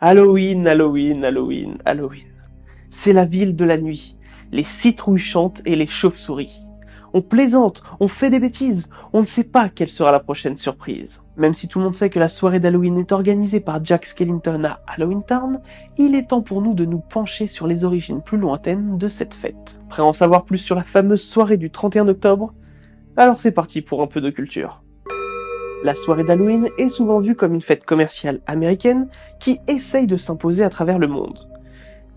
Halloween, Halloween, Halloween, Halloween. C'est la ville de la nuit. Les citrouilles chantent et les chauves-souris. On plaisante, on fait des bêtises, on ne sait pas quelle sera la prochaine surprise. Même si tout le monde sait que la soirée d'Halloween est organisée par Jack Skellington à Halloween Town, il est temps pour nous de nous pencher sur les origines plus lointaines de cette fête. Prêt à en savoir plus sur la fameuse soirée du 31 octobre? Alors c'est parti pour un peu de culture. La soirée d'Halloween est souvent vue comme une fête commerciale américaine qui essaye de s'imposer à travers le monde.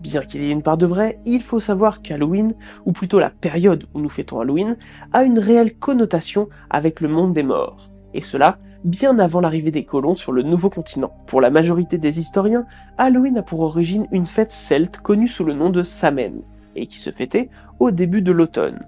Bien qu'il y ait une part de vrai, il faut savoir qu'Halloween, ou plutôt la période où nous fêtons Halloween, a une réelle connotation avec le monde des morts. Et cela, bien avant l'arrivée des colons sur le nouveau continent. Pour la majorité des historiens, Halloween a pour origine une fête celte connue sous le nom de Samhain, et qui se fêtait au début de l'automne.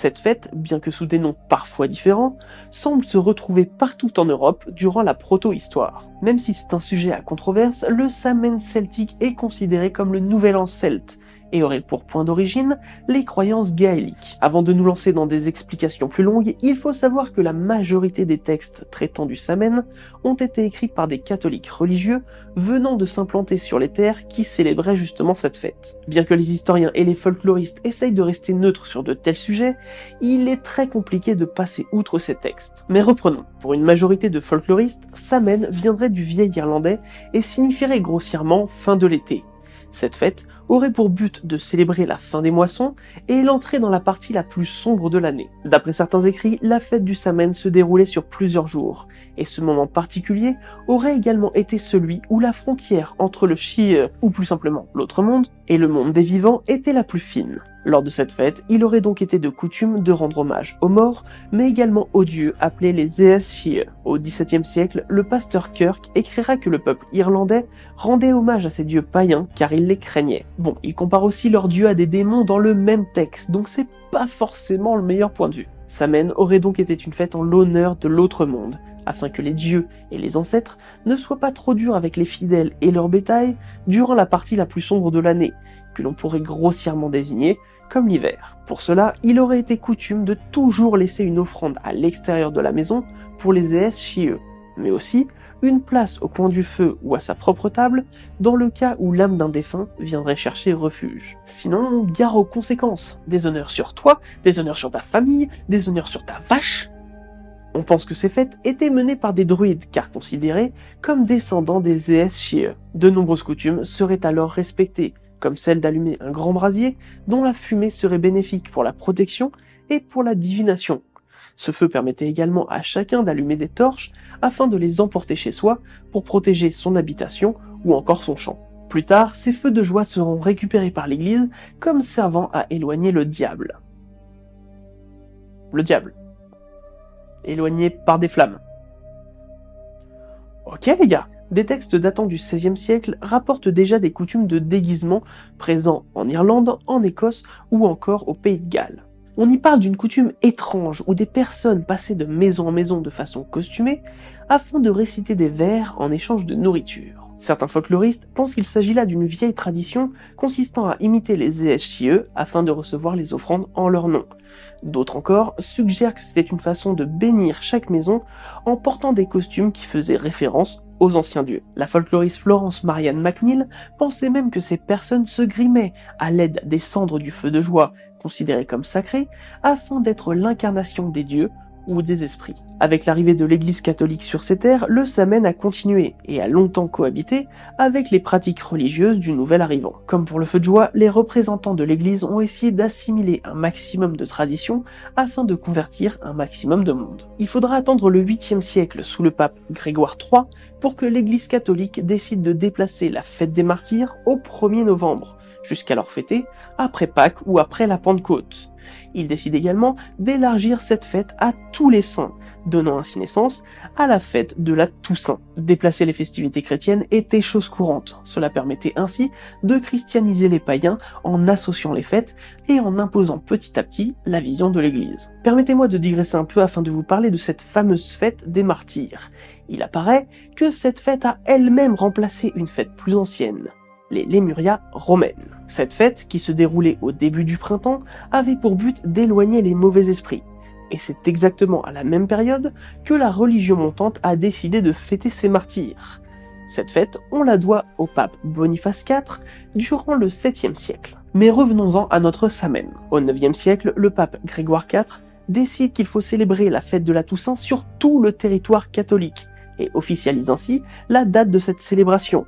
Cette fête, bien que sous des noms parfois différents, semble se retrouver partout en Europe durant la proto-histoire. Même si c'est un sujet à controverse, le Samhain celtique est considéré comme le nouvel an celte, et aurait pour point d'origine les croyances gaéliques. Avant de nous lancer dans des explications plus longues, il faut savoir que la majorité des textes traitant du Samhain ont été écrits par des catholiques religieux venant de s'implanter sur les terres qui célébraient justement cette fête. Bien que les historiens et les folkloristes essayent de rester neutres sur de tels sujets, il est très compliqué de passer outre ces textes. Mais reprenons. Pour une majorité de folkloristes, Samhain viendrait du vieil irlandais et signifierait grossièrement fin de l'été. Cette fête aurait pour but de célébrer la fin des moissons et l'entrée dans la partie la plus sombre de l'année. D'après certains écrits, la fête du Samhain se déroulait sur plusieurs jours, et ce moment particulier aurait également été celui où la frontière entre le Shire, ou plus simplement l'autre monde, et le monde des vivants était la plus fine. Lors de cette fête, il aurait donc été de coutume de rendre hommage aux morts, mais également aux dieux appelés les Eas Shir. Au XVIIe siècle, le pasteur Kirk écrira que le peuple irlandais rendait hommage à ces dieux païens car il les craignait. Bon, il compare aussi leurs dieux à des démons dans le même texte, donc c'est pas forcément le meilleur point de vue. Samhain aurait donc été une fête en l'honneur de l'autre monde, afin que les dieux et les ancêtres ne soient pas trop durs avec les fidèles et leur bétail durant la partie la plus sombre de l'année, que l'on pourrait grossièrement désigner comme l'hiver. Pour cela, il aurait été coutume de toujours laisser une offrande à l'extérieur de la maison pour les ES chieux, mais aussi une place au coin du feu ou à sa propre table dans le cas où l'âme d'un défunt viendrait chercher refuge. Sinon, gare aux conséquences. Des honneurs sur toi, des honneurs sur ta famille, des honneurs sur ta vache. On pense que ces fêtes étaient menées par des druides car considérés comme descendants des ES chieux. De nombreuses coutumes seraient alors respectées, comme celle d'allumer un grand brasier dont la fumée serait bénéfique pour la protection et pour la divination. Ce feu permettait également à chacun d'allumer des torches afin de les emporter chez soi pour protéger son habitation ou encore son champ. Plus tard, ces feux de joie seront récupérés par l'Église comme servant à éloigner le diable. Le diable. Éloigné par des flammes. Ok les gars, des textes datant du XVIe siècle rapportent déjà des coutumes de déguisement présents en Irlande, en Écosse ou encore au Pays de Galles. On y parle d'une coutume étrange où des personnes passaient de maison en maison de façon costumée afin de réciter des vers en échange de nourriture. Certains folkloristes pensent qu'il s'agit là d'une vieille tradition consistant à imiter les ESCE afin de recevoir les offrandes en leur nom. D'autres encore suggèrent que c'était une façon de bénir chaque maison en portant des costumes qui faisaient référence aux anciens dieux. La folkloriste Florence Marianne McNeil pensait même que ces personnes se grimaient à l'aide des cendres du feu de joie, considérées comme sacrées, afin d'être l'incarnation des dieux ou des esprits. Avec l'arrivée de l'église catholique sur ces terres, le Samen a continué et a longtemps cohabité avec les pratiques religieuses du nouvel arrivant. Comme pour le feu de joie, les représentants de l'église ont essayé d'assimiler un maximum de traditions afin de convertir un maximum de monde. Il faudra attendre le 8e siècle sous le pape Grégoire III pour que l'église catholique décide de déplacer la fête des martyrs au 1er novembre, jusqu'alors fêtée après Pâques ou après la Pentecôte. Il décide également d'élargir cette fête à tous les saints, donnant ainsi naissance à la fête de la Toussaint. Déplacer les festivités chrétiennes était chose courante. Cela permettait ainsi de christianiser les païens en associant les fêtes et en imposant petit à petit la vision de l'Église. Permettez-moi de digresser un peu afin de vous parler de cette fameuse fête des martyrs. Il apparaît que cette fête a elle-même remplacé une fête plus ancienne, les Lémuria romaines. Cette fête, qui se déroulait au début du printemps, avait pour but d'éloigner les mauvais esprits. Et c'est exactement à la même période que la religion montante a décidé de fêter ses martyrs. Cette fête, on la doit au pape Boniface IV durant le 7e siècle. Mais revenons-en à notre Samen. Au 9e siècle, le pape Grégoire IV décide qu'il faut célébrer la fête de la Toussaint sur tout le territoire catholique et officialise ainsi la date de cette célébration,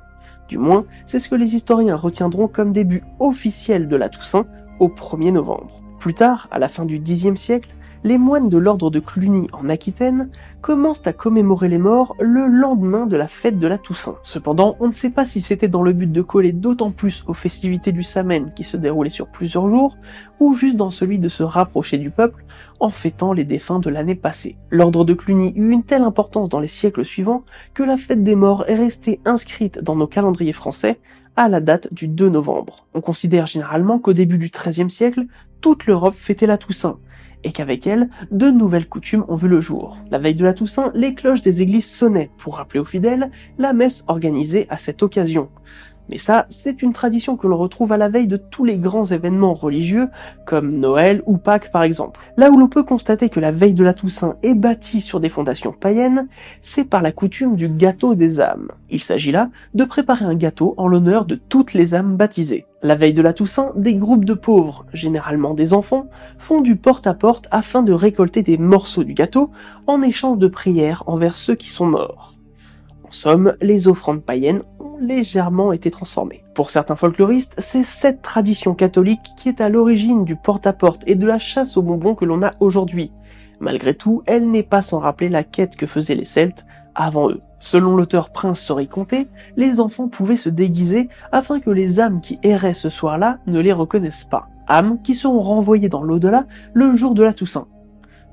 du moins, c'est ce que les historiens retiendront comme début officiel de la Toussaint au 1er novembre. Plus tard, à la fin du Xe siècle, les moines de l'ordre de Cluny en Aquitaine commencent à commémorer les morts le lendemain de la fête de la Toussaint. Cependant, on ne sait pas si c'était dans le but de coller d'autant plus aux festivités du Samen qui se déroulaient sur plusieurs jours, ou juste dans celui de se rapprocher du peuple en fêtant les défunts de l'année passée. L'ordre de Cluny eut une telle importance dans les siècles suivants que la fête des morts est restée inscrite dans nos calendriers français à la date du 2 novembre. On considère généralement qu'au début du XIIIe siècle, toute l'Europe fêtait la Toussaint, et qu'avec elle, de nouvelles coutumes ont vu le jour. La veille de la Toussaint, les cloches des églises sonnaient pour rappeler aux fidèles la messe organisée à cette occasion. Mais ça, c'est une tradition que l'on retrouve à la veille de tous les grands événements religieux, comme Noël ou Pâques par exemple. Là où l'on peut constater que la veille de la Toussaint est bâtie sur des fondations païennes, c'est par la coutume du gâteau des âmes. Il s'agit là de préparer un gâteau en l'honneur de toutes les âmes baptisées. La veille de la Toussaint, des groupes de pauvres, généralement des enfants, font du porte-à-porte afin de récolter des morceaux du gâteau en échange de prières envers ceux qui sont morts. En somme, les offrandes païennes légèrement été transformées. Pour certains folkloristes, c'est cette tradition catholique qui est à l'origine du porte-à-porte et de la chasse aux bonbons que l'on a aujourd'hui. Malgré tout, elle n'est pas sans rappeler la quête que faisaient les Celtes avant eux. Selon l'auteur Prince Sorry Comté, les enfants pouvaient se déguiser afin que les âmes qui erraient ce soir-là ne les reconnaissent pas. Âmes qui seront renvoyées dans l'au-delà le jour de la Toussaint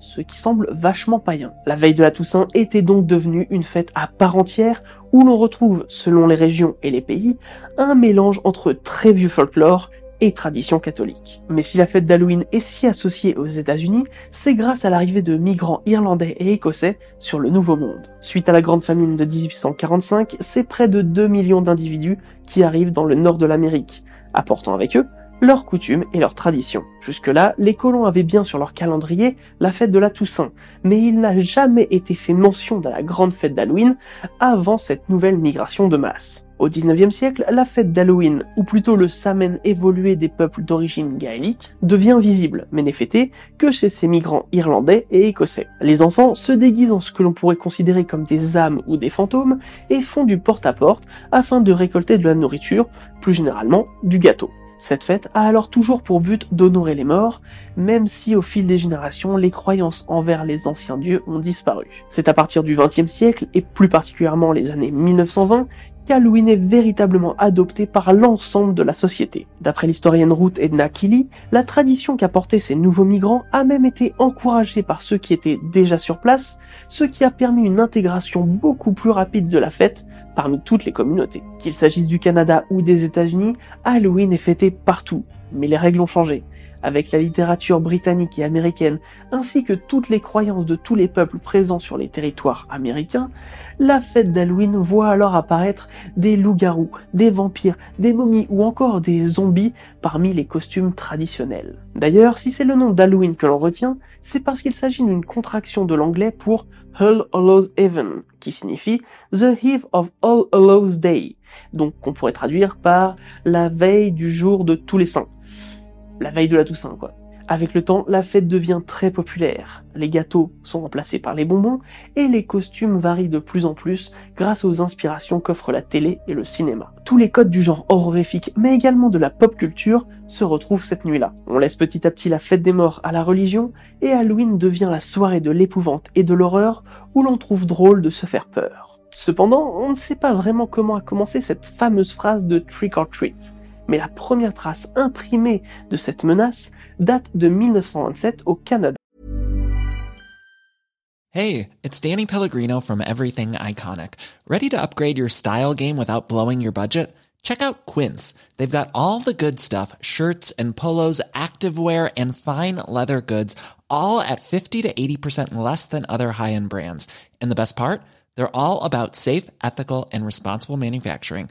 ce qui semble vachement païen. La veille de la Toussaint était donc devenue une fête à part entière où l'on retrouve, selon les régions et les pays, un mélange entre très vieux folklore et tradition catholique. Mais si la fête d'Halloween est si associée aux États-Unis, c'est grâce à l'arrivée de migrants irlandais et écossais sur le Nouveau Monde. Suite à la grande famine de 1845, c'est près de 2 millions d'individus qui arrivent dans le nord de l'Amérique, apportant avec eux leurs coutumes et leurs traditions. Jusque-là, les colons avaient bien sur leur calendrier la fête de la Toussaint, mais il n'a jamais été fait mention de la grande fête d'Halloween avant cette nouvelle migration de masse. Au 19e siècle, la fête d'Halloween, ou plutôt le Samen évolué des peuples d'origine gaélique, devient visible, mais n'est fêté que chez ces migrants irlandais et écossais. Les enfants se déguisent en ce que l'on pourrait considérer comme des âmes ou des fantômes et font du porte-à-porte afin de récolter de la nourriture, plus généralement du gâteau. Cette fête a alors toujours pour but d'honorer les morts, même si au fil des générations, les croyances envers les anciens dieux ont disparu. C'est à partir du XXe siècle, et plus particulièrement les années 1920, qu'Halloween est véritablement adopté par l'ensemble de la société. D'après l'historienne Ruth Edna Kelly, la tradition qu'apportaient ces nouveaux migrants a même été encouragée par ceux qui étaient déjà sur place, ce qui a permis une intégration beaucoup plus rapide de la fête parmi toutes les communautés. Qu'il s'agisse du Canada ou des États-Unis, Halloween est fêté partout, mais les règles ont changé. Avec la littérature britannique et américaine, ainsi que toutes les croyances de tous les peuples présents sur les territoires américains, la fête d'Halloween voit alors apparaître des loups-garous, des vampires, des momies ou encore des zombies parmi les costumes traditionnels. D'ailleurs, si c'est le nom d'Halloween que l'on retient, c'est parce qu'il s'agit d'une contraction de l'anglais pour All Hallows Even, qui signifie The Eve of All Hallows Day, donc qu'on pourrait traduire par la veille du jour de tous les saints la veille de la Toussaint, quoi. Avec le temps, la fête devient très populaire. Les gâteaux sont remplacés par les bonbons et les costumes varient de plus en plus grâce aux inspirations qu'offrent la télé et le cinéma. Tous les codes du genre horrifique, mais également de la pop culture, se retrouvent cette nuit-là. On laisse petit à petit la fête des morts à la religion et Halloween devient la soirée de l'épouvante et de l'horreur où l'on trouve drôle de se faire peur. Cependant, on ne sait pas vraiment comment a commencé cette fameuse phrase de trick or treat mais la première trace imprimée de cette menace date de 1927 au Canada. Hey, it's Danny Pellegrino from Everything Iconic. Ready to upgrade your style game without blowing your budget? Check out Quince. They've got all the good stuff, shirts and polos, activewear and fine leather goods, all at 50 to 80% less than other high-end brands. And the best part? They're all about safe, ethical and responsible manufacturing.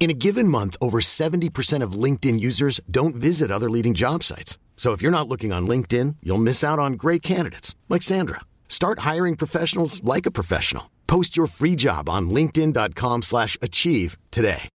In a given month, over 70% of LinkedIn users don't visit other leading job sites. So if you're not looking on LinkedIn, you'll miss out on great candidates like Sandra. Start hiring professionals like a professional. Post your free job on linkedin.com/achieve today.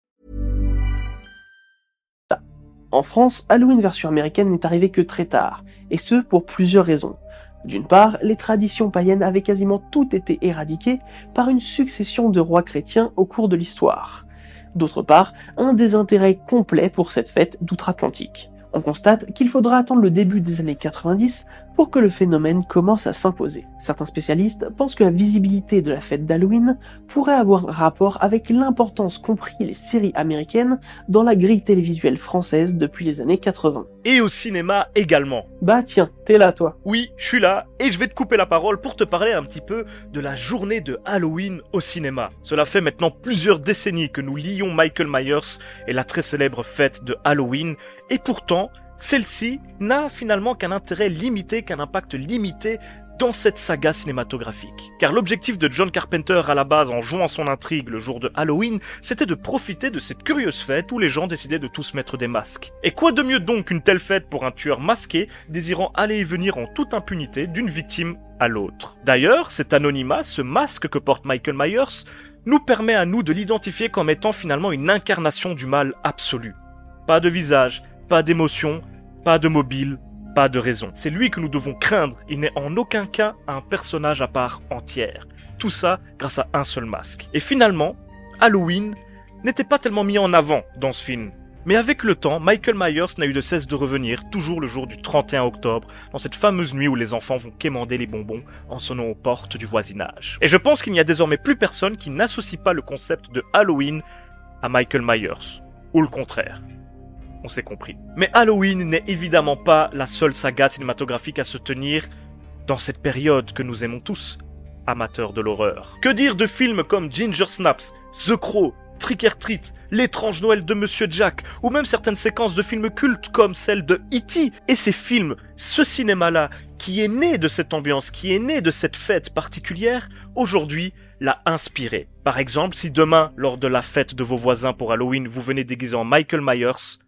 En France, Halloween version américaine n'est arrivé que très tard, et ce pour plusieurs raisons. D'une part, les traditions païennes avaient quasiment toutes été éradiquées par une succession de rois chrétiens au cours de l'histoire. D'autre part, un désintérêt complet pour cette fête d'outre-Atlantique. On constate qu'il faudra attendre le début des années 90 pour que le phénomène commence à s'imposer. Certains spécialistes pensent que la visibilité de la fête d'Halloween pourrait avoir un rapport avec l'importance qu'ont pris les séries américaines dans la grille télévisuelle française depuis les années 80. Et au cinéma également. Bah tiens, t'es là toi. Oui, je suis là et je vais te couper la parole pour te parler un petit peu de la journée de Halloween au cinéma. Cela fait maintenant plusieurs décennies que nous lions Michael Myers et la très célèbre fête de Halloween et pourtant celle-ci n'a finalement qu'un intérêt limité, qu'un impact limité dans cette saga cinématographique. Car l'objectif de John Carpenter à la base en jouant son intrigue le jour de Halloween, c'était de profiter de cette curieuse fête où les gens décidaient de tous mettre des masques. Et quoi de mieux donc qu'une telle fête pour un tueur masqué désirant aller et venir en toute impunité d'une victime à l'autre? D'ailleurs, cet anonymat, ce masque que porte Michael Myers, nous permet à nous de l'identifier comme étant finalement une incarnation du mal absolu. Pas de visage, pas d'émotion, pas de mobile, pas de raison. C'est lui que nous devons craindre. Il n'est en aucun cas un personnage à part entière. Tout ça grâce à un seul masque. Et finalement, Halloween n'était pas tellement mis en avant dans ce film. Mais avec le temps, Michael Myers n'a eu de cesse de revenir, toujours le jour du 31 octobre, dans cette fameuse nuit où les enfants vont quémander les bonbons en sonnant aux portes du voisinage. Et je pense qu'il n'y a désormais plus personne qui n'associe pas le concept de Halloween à Michael Myers. Ou le contraire on s'est compris. Mais Halloween n'est évidemment pas la seule saga cinématographique à se tenir dans cette période que nous aimons tous, amateurs de l'horreur. Que dire de films comme Ginger Snaps, The Crow, Trick or Treat, L'étrange Noël de Monsieur Jack, ou même certaines séquences de films cultes comme celle de E.T. Et ces films, ce cinéma-là, qui est né de cette ambiance, qui est né de cette fête particulière, aujourd'hui l'a inspiré. Par exemple, si demain, lors de la fête de vos voisins pour Halloween, vous venez déguisé en Michael Myers,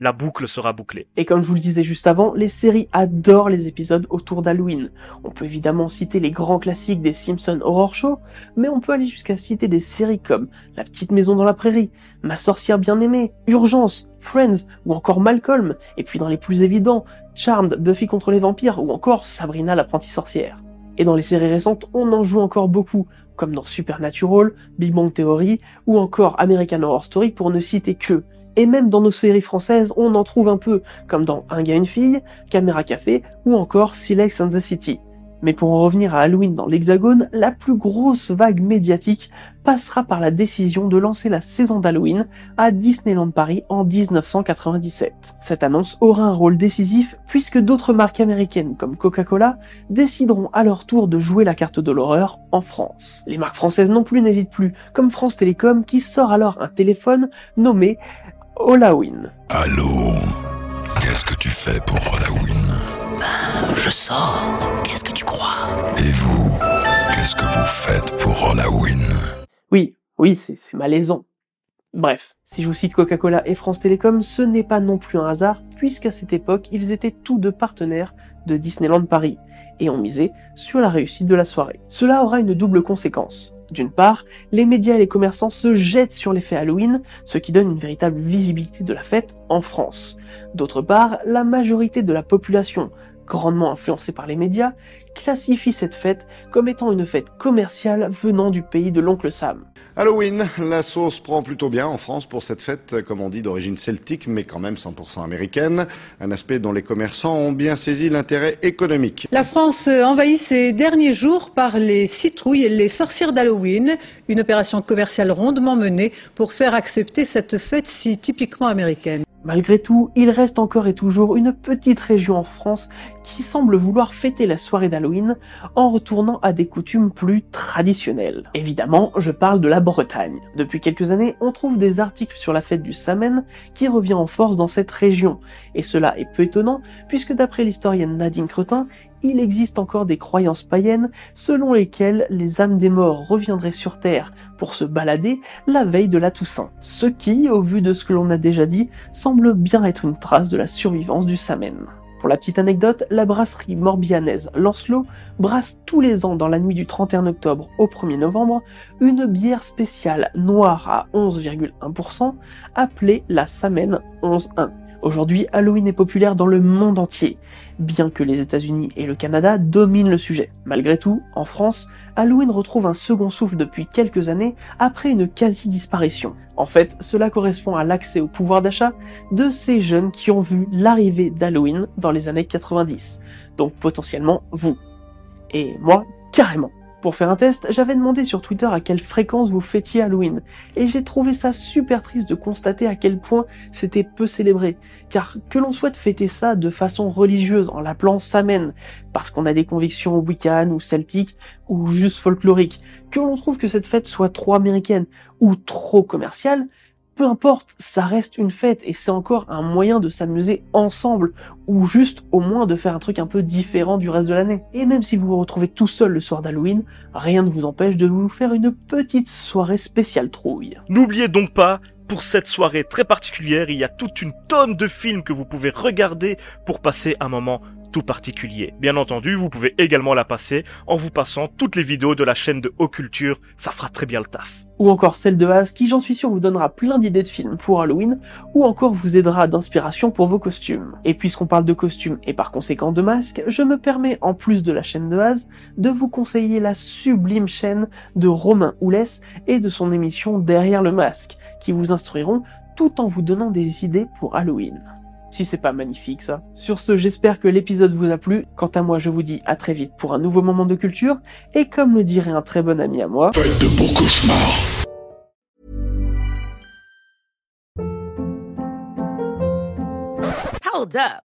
la boucle sera bouclée. Et comme je vous le disais juste avant, les séries adorent les épisodes autour d'Halloween. On peut évidemment citer les grands classiques des Simpsons Horror Show, mais on peut aller jusqu'à citer des séries comme La petite maison dans la prairie, Ma sorcière bien-aimée, Urgence, Friends ou encore Malcolm, et puis dans les plus évidents, Charmed, Buffy contre les vampires ou encore Sabrina l'apprentie sorcière. Et dans les séries récentes, on en joue encore beaucoup, comme dans Supernatural, Big Bang Theory ou encore American Horror Story pour ne citer que Et même dans nos séries françaises, on en trouve un peu, comme dans Un gars, une fille, Caméra Café ou encore Silex and the City. Mais pour en revenir à Halloween dans l'Hexagone, la plus grosse vague médiatique passera par la décision de lancer la saison d'Halloween à Disneyland Paris en 1997. Cette annonce aura un rôle décisif puisque d'autres marques américaines comme Coca-Cola décideront à leur tour de jouer la carte de l'horreur en France. Les marques françaises non plus n'hésitent plus, comme France Télécom qui sort alors un téléphone nommé Halloween. Allô Qu'est-ce que tu fais pour Halloween? Je sors. Qu'est-ce que tu crois? Et vous Qu'est-ce que vous faites pour Halloween? Oui, oui, c'est c'est malaisant. Bref, si je vous cite Coca-Cola et France Télécom, ce n'est pas non plus un hasard, puisqu'à cette époque, ils étaient tous deux partenaires de Disneyland Paris, et ont misé sur la réussite de la soirée. Cela aura une double conséquence. D'une part, les médias et les commerçants se jettent sur l'effet Halloween, ce qui donne une véritable visibilité de la fête en France. D'autre part, la majorité de la population, grandement influencée par les médias, classifie cette fête comme étant une fête commerciale venant du pays de l'oncle Sam. Halloween, la sauce prend plutôt bien en France pour cette fête, comme on dit, d'origine celtique, mais quand même 100% américaine. Un aspect dont les commerçants ont bien saisi l'intérêt économique. La France envahit ces derniers jours par les citrouilles et les sorcières d'Halloween, une opération commerciale rondement menée pour faire accepter cette fête si typiquement américaine. Malgré tout, il reste encore et toujours une petite région en France qui semble vouloir fêter la soirée d'Halloween en retournant à des coutumes plus traditionnelles. Évidemment, je parle de la Bretagne. Depuis quelques années, on trouve des articles sur la fête du Samen qui revient en force dans cette région. Et cela est peu étonnant puisque d'après l'historienne Nadine Cretin, il existe encore des croyances païennes selon lesquelles les âmes des morts reviendraient sur Terre pour se balader la veille de la Toussaint. Ce qui, au vu de ce que l'on a déjà dit, semble bien être une trace de la survivance du Samen. Pour la petite anecdote, la brasserie morbianaise Lancelot brasse tous les ans dans la nuit du 31 octobre au 1er novembre une bière spéciale noire à 11,1% appelée la Samen 11.1. Aujourd'hui, Halloween est populaire dans le monde entier, bien que les États-Unis et le Canada dominent le sujet. Malgré tout, en France, Halloween retrouve un second souffle depuis quelques années après une quasi-disparition. En fait, cela correspond à l'accès au pouvoir d'achat de ces jeunes qui ont vu l'arrivée d'Halloween dans les années 90. Donc potentiellement vous. Et moi, carrément. Pour faire un test, j'avais demandé sur Twitter à quelle fréquence vous fêtiez Halloween, et j'ai trouvé ça super triste de constater à quel point c'était peu célébré, car que l'on souhaite fêter ça de façon religieuse en l'appelant Samen, parce qu'on a des convictions wiccan ou celtiques, ou juste folkloriques, que l'on trouve que cette fête soit trop américaine ou trop commerciale, peu importe, ça reste une fête et c'est encore un moyen de s'amuser ensemble ou juste au moins de faire un truc un peu différent du reste de l'année. Et même si vous vous retrouvez tout seul le soir d'Halloween, rien ne vous empêche de vous faire une petite soirée spéciale trouille. N'oubliez donc pas, pour cette soirée très particulière, il y a toute une tonne de films que vous pouvez regarder pour passer un moment tout particulier. Bien entendu, vous pouvez également la passer en vous passant toutes les vidéos de la chaîne de Occulture, ça fera très bien le taf. Ou encore celle de Haz qui j'en suis sûr vous donnera plein d'idées de films pour Halloween ou encore vous aidera d'inspiration pour vos costumes. Et puisqu'on parle de costumes et par conséquent de masques, je me permets en plus de la chaîne de Haz de vous conseiller la sublime chaîne de Romain Oulès et de son émission Derrière le masque qui vous instruiront tout en vous donnant des idées pour Halloween. Si c'est pas magnifique ça. Sur ce, j'espère que l'épisode vous a plu. Quant à moi, je vous dis à très vite pour un nouveau moment de culture. Et comme le dirait un très bon ami à moi... Faites de beaux cauchemars Hold up.